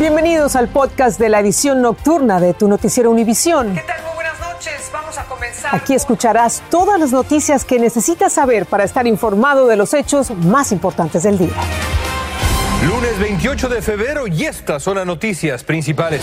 Bienvenidos al podcast de la edición nocturna de tu noticiero Univisión. ¿Qué tal? Muy buenas noches. Vamos a comenzar. Aquí escucharás todas las noticias que necesitas saber para estar informado de los hechos más importantes del día. Lunes 28 de febrero y estas son las noticias principales.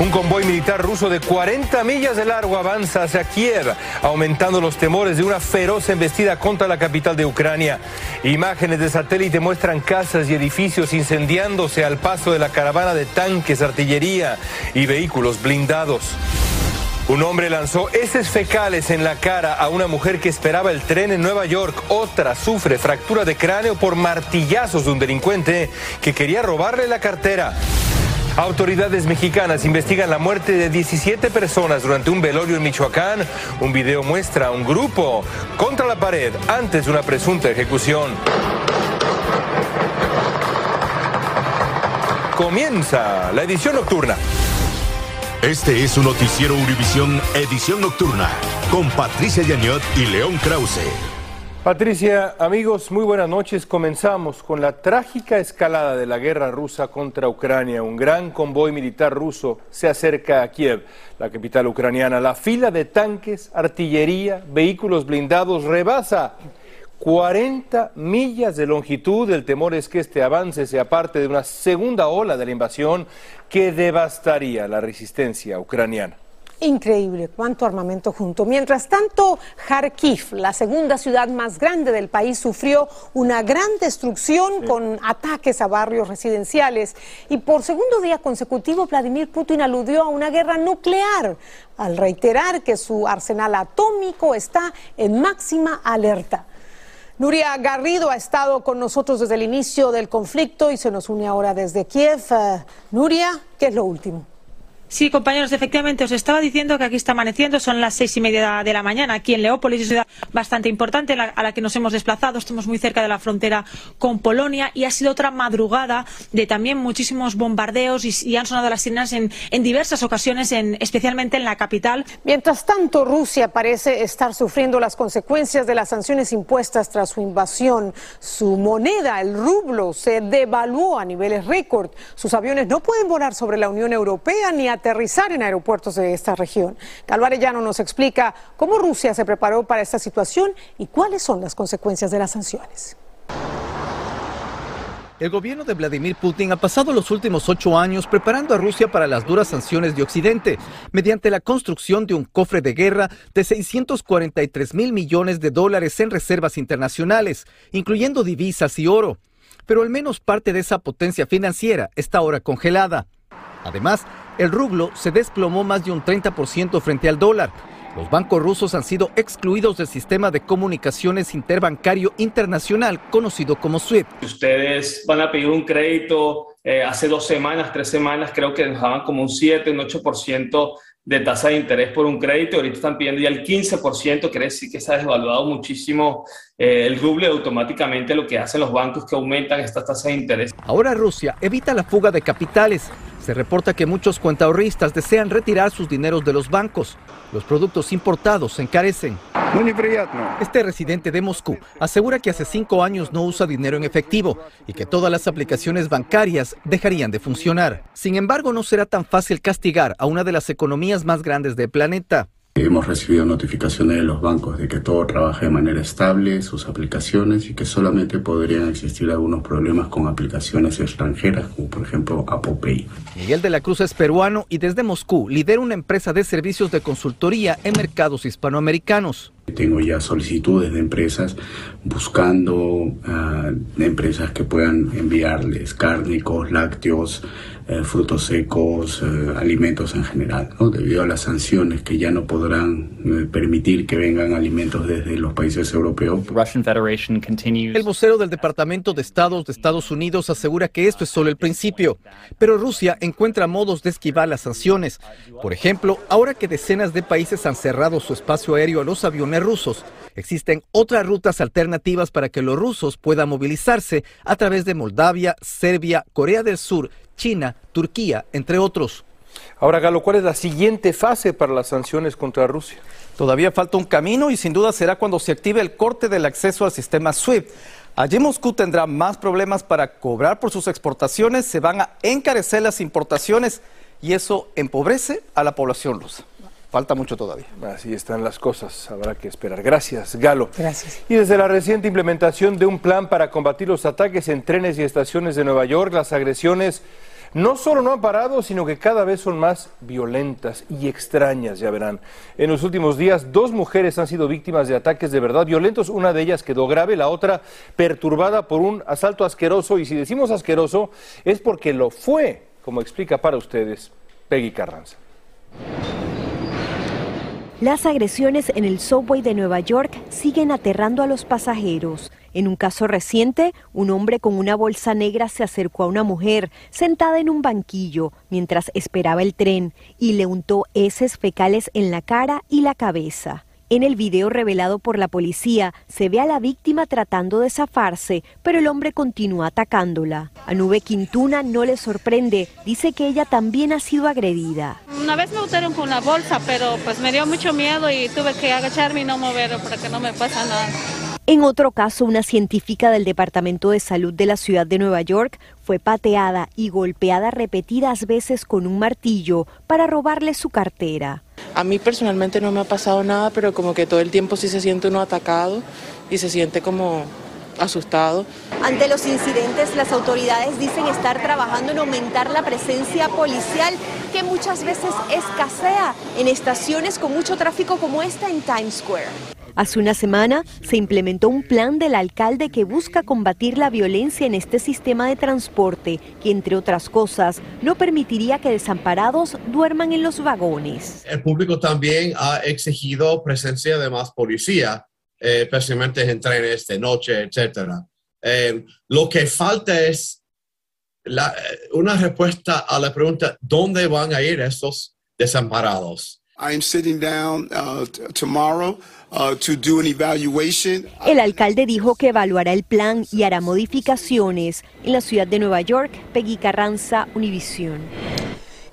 Un convoy militar ruso de 40 millas de largo avanza hacia Kiev, aumentando los temores de una feroz embestida contra la capital de Ucrania. Imágenes de satélite muestran casas y edificios incendiándose al paso de la caravana de tanques, artillería y vehículos blindados. Un hombre lanzó heces fecales en la cara a una mujer que esperaba el tren en Nueva York. Otra sufre fractura de cráneo por martillazos de un delincuente que quería robarle la cartera. Autoridades mexicanas investigan la muerte de 17 personas durante un velorio en Michoacán. Un video muestra a un grupo contra la pared antes de una presunta ejecución. Comienza la edición nocturna. Este es un noticiero Univisión Edición Nocturna con Patricia Yaniot y León Krause. Patricia, amigos, muy buenas noches. Comenzamos con la trágica escalada de la guerra rusa contra Ucrania. Un gran convoy militar ruso se acerca a Kiev, la capital ucraniana. La fila de tanques, artillería, vehículos blindados rebasa 40 millas de longitud. El temor es que este avance sea parte de una segunda ola de la invasión que devastaría la resistencia ucraniana. Increíble, cuánto armamento junto. Mientras tanto, Kharkiv, la segunda ciudad más grande del país, sufrió una gran destrucción con ataques a barrios residenciales. Y por segundo día consecutivo, Vladimir Putin aludió a una guerra nuclear al reiterar que su arsenal atómico está en máxima alerta. Nuria Garrido ha estado con nosotros desde el inicio del conflicto y se nos une ahora desde Kiev. Uh, Nuria, ¿qué es lo último? Sí, compañeros, efectivamente, os estaba diciendo que aquí está amaneciendo, son las seis y media de la mañana, aquí en Leópolis, una ciudad bastante importante a la que nos hemos desplazado, estamos muy cerca de la frontera con Polonia y ha sido otra madrugada de también muchísimos bombardeos y, y han sonado las sirenas en, en diversas ocasiones, en, especialmente en la capital. Mientras tanto, Rusia parece estar sufriendo las consecuencias de las sanciones impuestas tras su invasión. Su moneda, el rublo, se devaluó a niveles récord. Sus aviones no pueden volar sobre la Unión Europea ni aterrizar en aeropuertos de esta región. Calvo Arellano nos explica cómo Rusia se preparó para esta situación y cuáles son las consecuencias de las sanciones. El gobierno de Vladimir Putin ha pasado los últimos ocho años preparando a Rusia para las duras sanciones de Occidente, mediante la construcción de un cofre de guerra de 643 mil millones de dólares en reservas internacionales, incluyendo divisas y oro. Pero al menos parte de esa potencia financiera está ahora congelada. Además, el rublo se desplomó más de un 30% frente al dólar. Los bancos rusos han sido excluidos del sistema de comunicaciones interbancario internacional conocido como SWIFT. Ustedes van a pedir un crédito eh, hace dos semanas, tres semanas, creo que nos daban como un 7, un 8% de tasa de interés por un crédito. Ahorita están pidiendo ya el 15%, quiere decir que se ha desvaluado muchísimo eh, el ruble. Automáticamente lo que hacen los bancos que aumentan estas tasas de interés. Ahora Rusia evita la fuga de capitales. Se reporta que muchos cuentahorristas desean retirar sus dineros de los bancos. Los productos importados se encarecen. Este residente de Moscú asegura que hace cinco años no usa dinero en efectivo y que todas las aplicaciones bancarias dejarían de funcionar. Sin embargo, no será tan fácil castigar a una de las economías más grandes del planeta. Hemos recibido notificaciones de los bancos de que todo trabaja de manera estable, sus aplicaciones, y que solamente podrían existir algunos problemas con aplicaciones extranjeras, como por ejemplo Apple. Miguel de la Cruz es peruano y desde Moscú lidera una empresa de servicios de consultoría en mercados hispanoamericanos. Tengo ya solicitudes de empresas buscando uh, empresas que puedan enviarles cárnicos, lácteos, eh, frutos secos, eh, alimentos en general, ¿no? debido a las sanciones que ya no podrán eh, permitir que vengan alimentos desde los países europeos. El vocero del Departamento de Estados de Estados Unidos asegura que esto es solo el principio, pero Rusia encuentra modos de esquivar las sanciones. Por ejemplo, ahora que decenas de países han cerrado su espacio aéreo a los aviones rusos, existen otras rutas alternativas para que los rusos puedan movilizarse a través de Moldavia, Serbia, Corea del Sur, China, Turquía, entre otros. Ahora, Galo, ¿cuál es la siguiente fase para las sanciones contra Rusia? Todavía falta un camino y sin duda será cuando se active el corte del acceso al sistema SWIFT. Allí Moscú tendrá más problemas para cobrar por sus exportaciones, se van a encarecer las importaciones y eso empobrece a la población rusa. Falta mucho todavía. Así están las cosas, habrá que esperar. Gracias, Galo. Gracias. Y desde la reciente implementación de un plan para combatir los ataques en trenes y estaciones de Nueva York, las agresiones no solo no han parado, sino que cada vez son más violentas y extrañas, ya verán. En los últimos días, dos mujeres han sido víctimas de ataques de verdad violentos. Una de ellas quedó grave, la otra perturbada por un asalto asqueroso. Y si decimos asqueroso, es porque lo fue, como explica para ustedes Peggy Carranza. Las agresiones en el subway de Nueva York siguen aterrando a los pasajeros. En un caso reciente, un hombre con una bolsa negra se acercó a una mujer sentada en un banquillo mientras esperaba el tren y le untó heces fecales en la cara y la cabeza. En el video revelado por la policía se ve a la víctima tratando de zafarse, pero el hombre continúa atacándola. A Nube Quintuna no le sorprende, dice que ella también ha sido agredida. Una vez me botaron con la bolsa, pero pues me dio mucho miedo y tuve que agacharme y no mover para que no me pase nada. En otro caso, una científica del Departamento de Salud de la ciudad de Nueva York fue pateada y golpeada repetidas veces con un martillo para robarle su cartera. A mí personalmente no me ha pasado nada, pero como que todo el tiempo sí se siente uno atacado y se siente como asustado. Ante los incidentes, las autoridades dicen estar trabajando en aumentar la presencia policial que muchas veces escasea en estaciones con mucho tráfico como esta en Times Square. Hace una semana se implementó un plan del alcalde que busca combatir la violencia en este sistema de transporte, que entre otras cosas no permitiría que desamparados duerman en los vagones. El público también ha exigido presencia de más policía, eh, especialmente en trenes de noche, etcétera. Eh, lo que falta es la, una respuesta a la pregunta, ¿dónde van a ir estos desamparados? I am sitting down uh, tomorrow uh, to do an evaluation. El alcalde dijo que evaluará el plan y hará modificaciones. En la ciudad de Nueva York, Peggy Carranza, Univisión.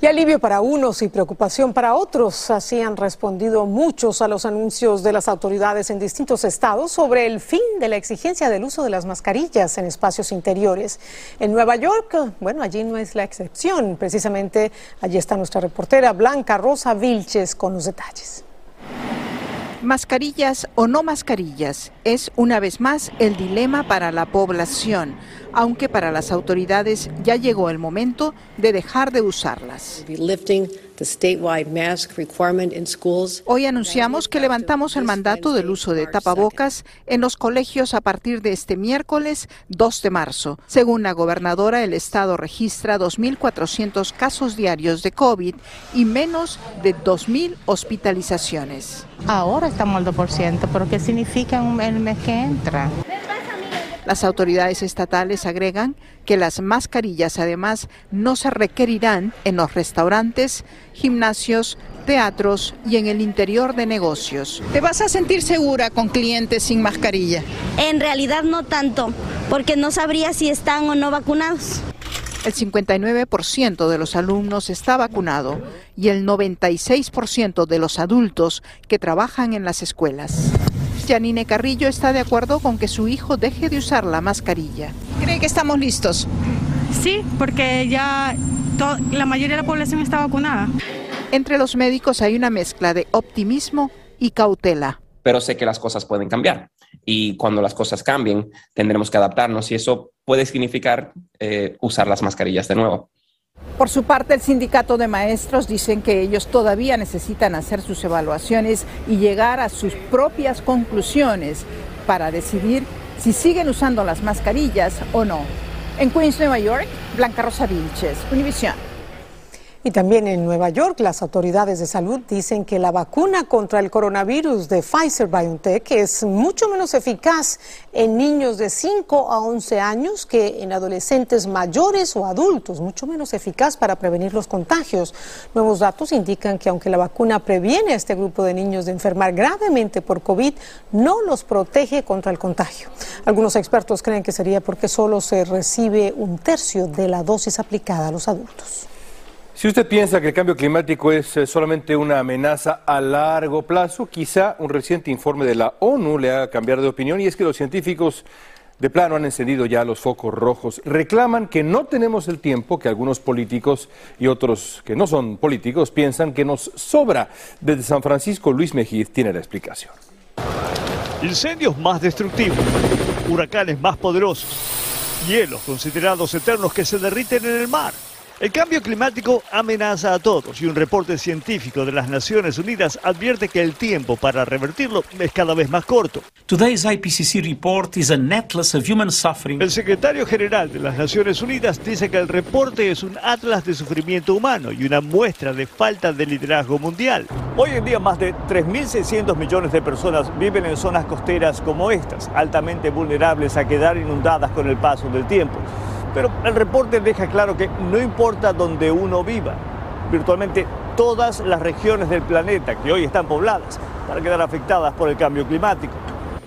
Y alivio para unos y preocupación para otros. Así han respondido muchos a los anuncios de las autoridades en distintos estados sobre el fin de la exigencia del uso de las mascarillas en espacios interiores. En Nueva York, bueno, allí no es la excepción. Precisamente allí está nuestra reportera Blanca Rosa Vilches con los detalles. Mascarillas o no mascarillas es una vez más el dilema para la población, aunque para las autoridades ya llegó el momento de dejar de usarlas. Hoy anunciamos que levantamos el mandato del uso de tapabocas en los colegios a partir de este miércoles 2 de marzo. Según la gobernadora, el estado registra 2.400 casos diarios de COVID y menos de 2.000 hospitalizaciones. Ahora estamos al 2%, pero ¿qué significa el mes que entra? Las autoridades estatales agregan que las mascarillas además no se requerirán en los restaurantes, gimnasios, teatros y en el interior de negocios. ¿Te vas a sentir segura con clientes sin mascarilla? En realidad no tanto, porque no sabría si están o no vacunados. El 59% de los alumnos está vacunado y el 96% de los adultos que trabajan en las escuelas. Janine Carrillo está de acuerdo con que su hijo deje de usar la mascarilla. ¿Cree que estamos listos? Sí, porque ya la mayoría de la población está vacunada. Entre los médicos hay una mezcla de optimismo y cautela. Pero sé que las cosas pueden cambiar y cuando las cosas cambien tendremos que adaptarnos y eso puede significar eh, usar las mascarillas de nuevo. Por su parte, el sindicato de maestros dicen que ellos todavía necesitan hacer sus evaluaciones y llegar a sus propias conclusiones para decidir si siguen usando las mascarillas o no. En Queens, Nueva York, Blanca Rosa Vilches, Univisión. Y también en Nueva York, las autoridades de salud dicen que la vacuna contra el coronavirus de Pfizer BioNTech es mucho menos eficaz en niños de 5 a 11 años que en adolescentes mayores o adultos, mucho menos eficaz para prevenir los contagios. Nuevos datos indican que aunque la vacuna previene a este grupo de niños de enfermar gravemente por COVID, no los protege contra el contagio. Algunos expertos creen que sería porque solo se recibe un tercio de la dosis aplicada a los adultos. Si usted piensa que el cambio climático es eh, solamente una amenaza a largo plazo, quizá un reciente informe de la ONU le haga cambiar de opinión y es que los científicos de plano han encendido ya los focos rojos. Reclaman que no tenemos el tiempo que algunos políticos y otros que no son políticos piensan que nos sobra. Desde San Francisco, Luis Mejid tiene la explicación. Incendios más destructivos, huracanes más poderosos, hielos considerados eternos que se derriten en el mar. El cambio climático amenaza a todos y un reporte científico de las Naciones Unidas advierte que el tiempo para revertirlo es cada vez más corto. Today's IPCC report is a atlas of human suffering. El secretario general de las Naciones Unidas dice que el reporte es un atlas de sufrimiento humano y una muestra de falta de liderazgo mundial. Hoy en día más de 3.600 millones de personas viven en zonas costeras como estas, altamente vulnerables a quedar inundadas con el paso del tiempo. Pero el reporte deja claro que no importa donde uno viva, virtualmente todas las regiones del planeta que hoy están pobladas van a quedar afectadas por el cambio climático.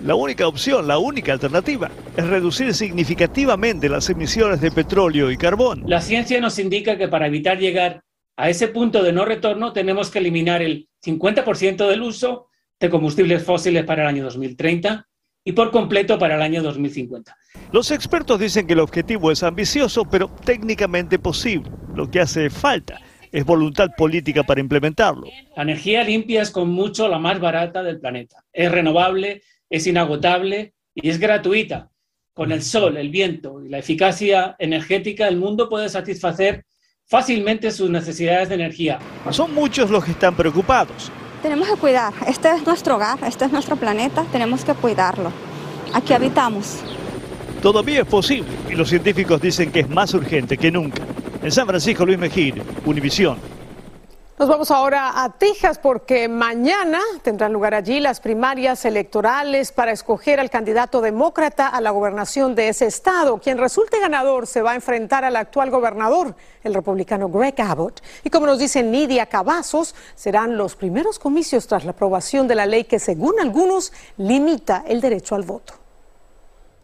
La única opción, la única alternativa, es reducir significativamente las emisiones de petróleo y carbón. La ciencia nos indica que para evitar llegar a ese punto de no retorno tenemos que eliminar el 50% del uso de combustibles fósiles para el año 2030 y por completo para el año 2050. Los expertos dicen que el objetivo es ambicioso, pero técnicamente posible. Lo que hace falta es voluntad política para implementarlo. La energía limpia es con mucho la más barata del planeta. Es renovable, es inagotable y es gratuita. Con el sol, el viento y la eficacia energética, el mundo puede satisfacer fácilmente sus necesidades de energía. Son muchos los que están preocupados. Tenemos que cuidar. Este es nuestro hogar, este es nuestro planeta, tenemos que cuidarlo. Aquí habitamos. Todavía es posible y los científicos dicen que es más urgente que nunca. En San Francisco, Luis Mejir, Univisión. Nos vamos ahora a Texas porque mañana tendrán lugar allí las primarias electorales para escoger al candidato demócrata a la gobernación de ese estado. Quien resulte ganador se va a enfrentar al actual gobernador, el republicano Greg Abbott. Y como nos dice Nidia Cavazos, serán los primeros comicios tras la aprobación de la ley que, según algunos, limita el derecho al voto.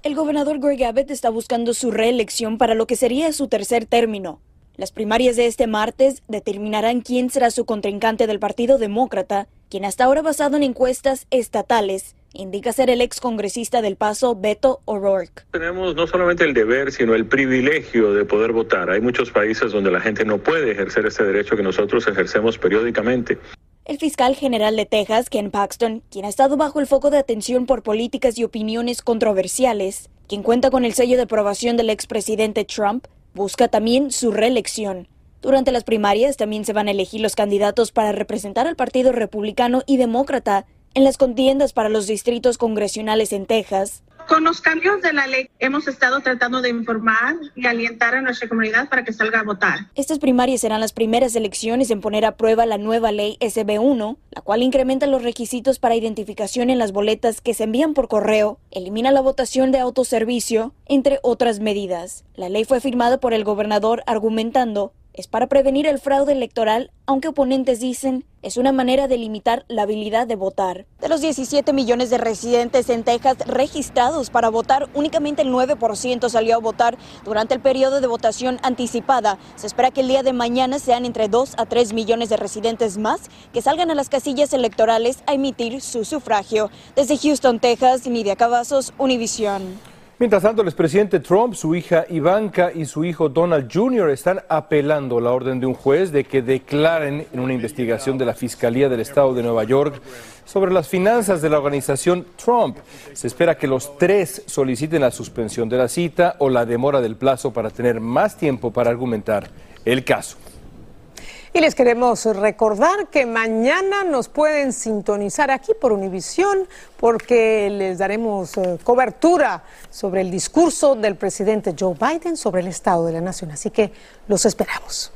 El gobernador Greg Abbott está buscando su reelección para lo que sería su tercer término. Las primarias de este martes determinarán quién será su contrincante del Partido Demócrata, quien hasta ahora basado en encuestas estatales indica ser el ex congresista del Paso, Beto O'Rourke. Tenemos no solamente el deber, sino el privilegio de poder votar. Hay muchos países donde la gente no puede ejercer este derecho que nosotros ejercemos periódicamente. El fiscal general de Texas, Ken Paxton, quien ha estado bajo el foco de atención por políticas y opiniones controversiales, quien cuenta con el sello de aprobación del expresidente Trump, busca también su reelección. Durante las primarias también se van a elegir los candidatos para representar al Partido Republicano y Demócrata en las contiendas para los distritos congresionales en Texas. Con los cambios de la ley hemos estado tratando de informar y alientar a nuestra comunidad para que salga a votar. Estas primarias serán las primeras elecciones en poner a prueba la nueva ley SB1, la cual incrementa los requisitos para identificación en las boletas que se envían por correo, elimina la votación de autoservicio, entre otras medidas. La ley fue firmada por el gobernador argumentando es para prevenir el fraude electoral, aunque oponentes dicen es una manera de limitar la habilidad de votar. De los 17 millones de residentes en Texas registrados para votar, únicamente el 9% salió a votar durante el periodo de votación anticipada. Se espera que el día de mañana sean entre 2 a 3 millones de residentes más que salgan a las casillas electorales a emitir su sufragio. Desde Houston, Texas, Nidia Cavazos, Univisión. Mientras tanto, el expresidente Trump, su hija Ivanka y su hijo Donald Jr. están apelando la orden de un juez de que declaren en una investigación de la Fiscalía del Estado de Nueva York sobre las finanzas de la organización Trump. Se espera que los tres soliciten la suspensión de la cita o la demora del plazo para tener más tiempo para argumentar el caso. Y les queremos recordar que mañana nos pueden sintonizar aquí por Univisión porque les daremos eh, cobertura sobre el discurso del presidente Joe Biden sobre el estado de la nación. Así que los esperamos.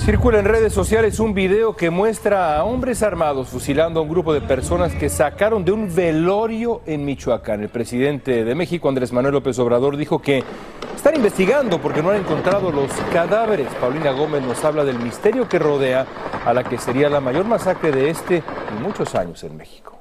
Circula en redes sociales un video que muestra a hombres armados fusilando a un grupo de personas que sacaron de un velorio en Michoacán. El presidente de México, Andrés Manuel López Obrador, dijo que están investigando porque no han encontrado los cadáveres. Paulina Gómez nos habla del misterio que rodea a la que sería la mayor masacre de este en muchos años en México.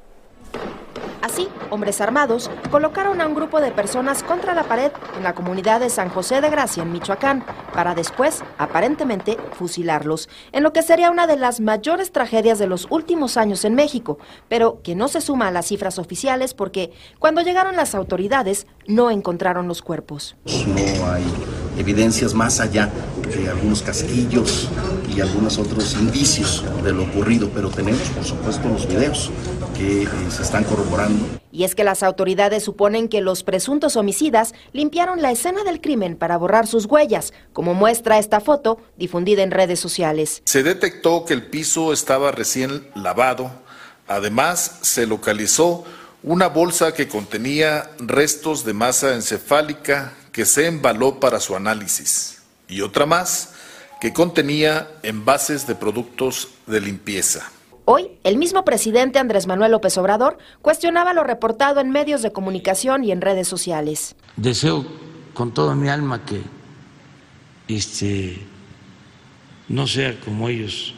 Así, hombres armados colocaron a un grupo de personas contra la pared en la comunidad de San José de Gracia, en Michoacán, para después, aparentemente, fusilarlos, en lo que sería una de las mayores tragedias de los últimos años en México, pero que no se suma a las cifras oficiales porque cuando llegaron las autoridades no encontraron los cuerpos. No hay evidencias más allá de algunos casquillos y algunos otros indicios de lo ocurrido, pero tenemos, por supuesto, los videos que eh, se están corroborando. Y es que las autoridades suponen que los presuntos homicidas limpiaron la escena del crimen para borrar sus huellas, como muestra esta foto difundida en redes sociales. Se detectó que el piso estaba recién lavado. Además, se localizó una bolsa que contenía restos de masa encefálica que se embaló para su análisis y otra más que contenía envases de productos de limpieza. Hoy, el mismo presidente Andrés Manuel López Obrador cuestionaba lo reportado en medios de comunicación y en redes sociales. Deseo con toda mi alma que este, no sea como ellos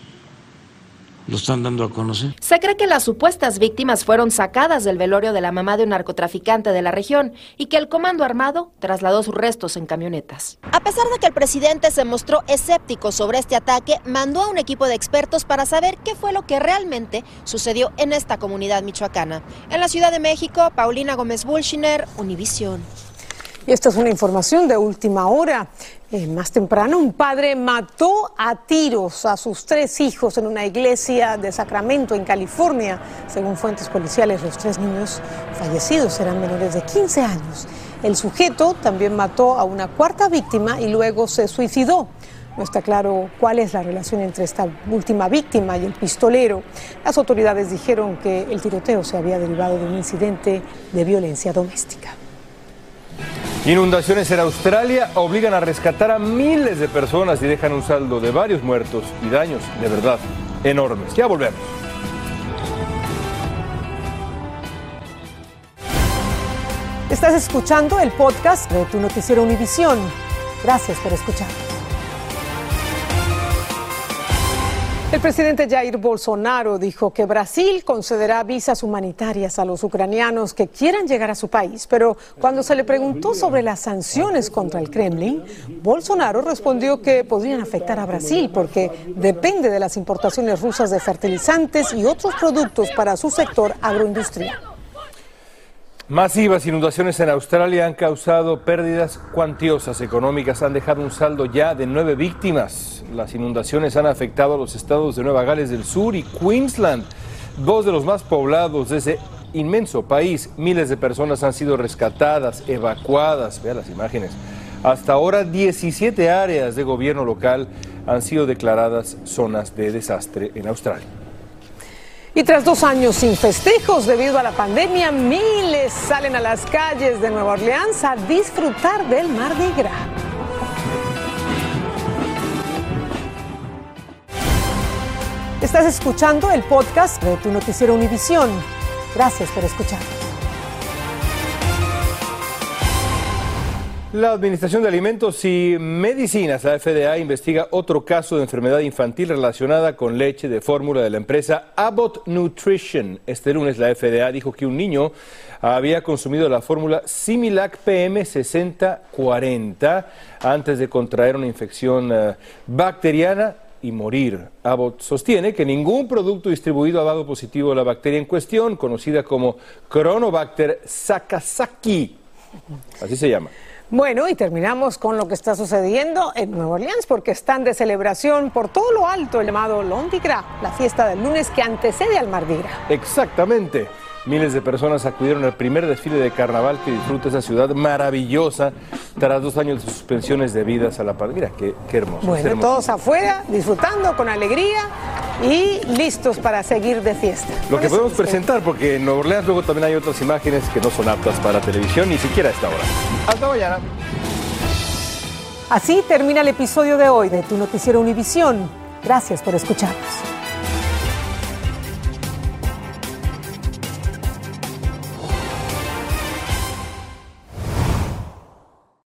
lo están dando a conocer. Se cree que las supuestas víctimas fueron sacadas del velorio de la mamá de un narcotraficante de la región y que el comando armado trasladó sus restos en camionetas. A pesar de que el presidente se mostró escéptico sobre este ataque, mandó a un equipo de expertos para saber qué fue lo que realmente sucedió en esta comunidad michoacana. En la Ciudad de México, Paulina Gómez Bulshiner, Univisión. Y esta es una información de última hora. Eh, más temprano, un padre mató a tiros a sus tres hijos en una iglesia de Sacramento, en California. Según fuentes policiales, los tres niños fallecidos eran menores de 15 años. El sujeto también mató a una cuarta víctima y luego se suicidó. No está claro cuál es la relación entre esta última víctima y el pistolero. Las autoridades dijeron que el tiroteo se había derivado de un incidente de violencia doméstica. Inundaciones en Australia obligan a rescatar a miles de personas y dejan un saldo de varios muertos y daños de verdad enormes. Ya volvemos. Estás escuchando el podcast de tu noticiero Univisión. Gracias por escuchar. El presidente Jair Bolsonaro dijo que Brasil concederá visas humanitarias a los ucranianos que quieran llegar a su país, pero cuando se le preguntó sobre las sanciones contra el Kremlin, Bolsonaro respondió que podrían afectar a Brasil porque depende de las importaciones rusas de fertilizantes y otros productos para su sector agroindustrial. Masivas inundaciones en Australia han causado pérdidas cuantiosas económicas, han dejado un saldo ya de nueve víctimas. Las inundaciones han afectado a los estados de Nueva Gales del Sur y Queensland, dos de los más poblados de ese inmenso país. Miles de personas han sido rescatadas, evacuadas, vean las imágenes. Hasta ahora 17 áreas de gobierno local han sido declaradas zonas de desastre en Australia. Y tras dos años sin festejos debido a la pandemia, miles salen a las calles de Nueva Orleans a disfrutar del Mardi Gras. Estás escuchando el podcast de tu noticiero Univisión. Gracias por escuchar. La Administración de Alimentos y Medicinas, la FDA, investiga otro caso de enfermedad infantil relacionada con leche de fórmula de la empresa Abbott Nutrition. Este lunes la FDA dijo que un niño había consumido la fórmula Similac PM 6040 antes de contraer una infección uh, bacteriana y morir. Abbott sostiene que ningún producto distribuido ha dado positivo a la bacteria en cuestión, conocida como Coronobacter sakazaki. Así se llama. Bueno, y terminamos con lo que está sucediendo en Nueva Orleans, porque están de celebración por todo lo alto el llamado Lundi Gras, la fiesta del lunes que antecede al Mardi Gras. Exactamente. Miles de personas acudieron al primer desfile de carnaval que disfruta esa ciudad maravillosa tras dos años de suspensiones debidas a la pandemia. Mira, qué, qué hermoso. Bueno, hermoso. todos afuera, disfrutando con alegría y listos para seguir de fiesta. Lo que podemos presentar, porque en Nueva Orleans luego también hay otras imágenes que no son aptas para televisión, ni siquiera a esta hora. Hasta mañana. Así termina el episodio de hoy de Tu Noticiero Univisión. Gracias por escucharnos.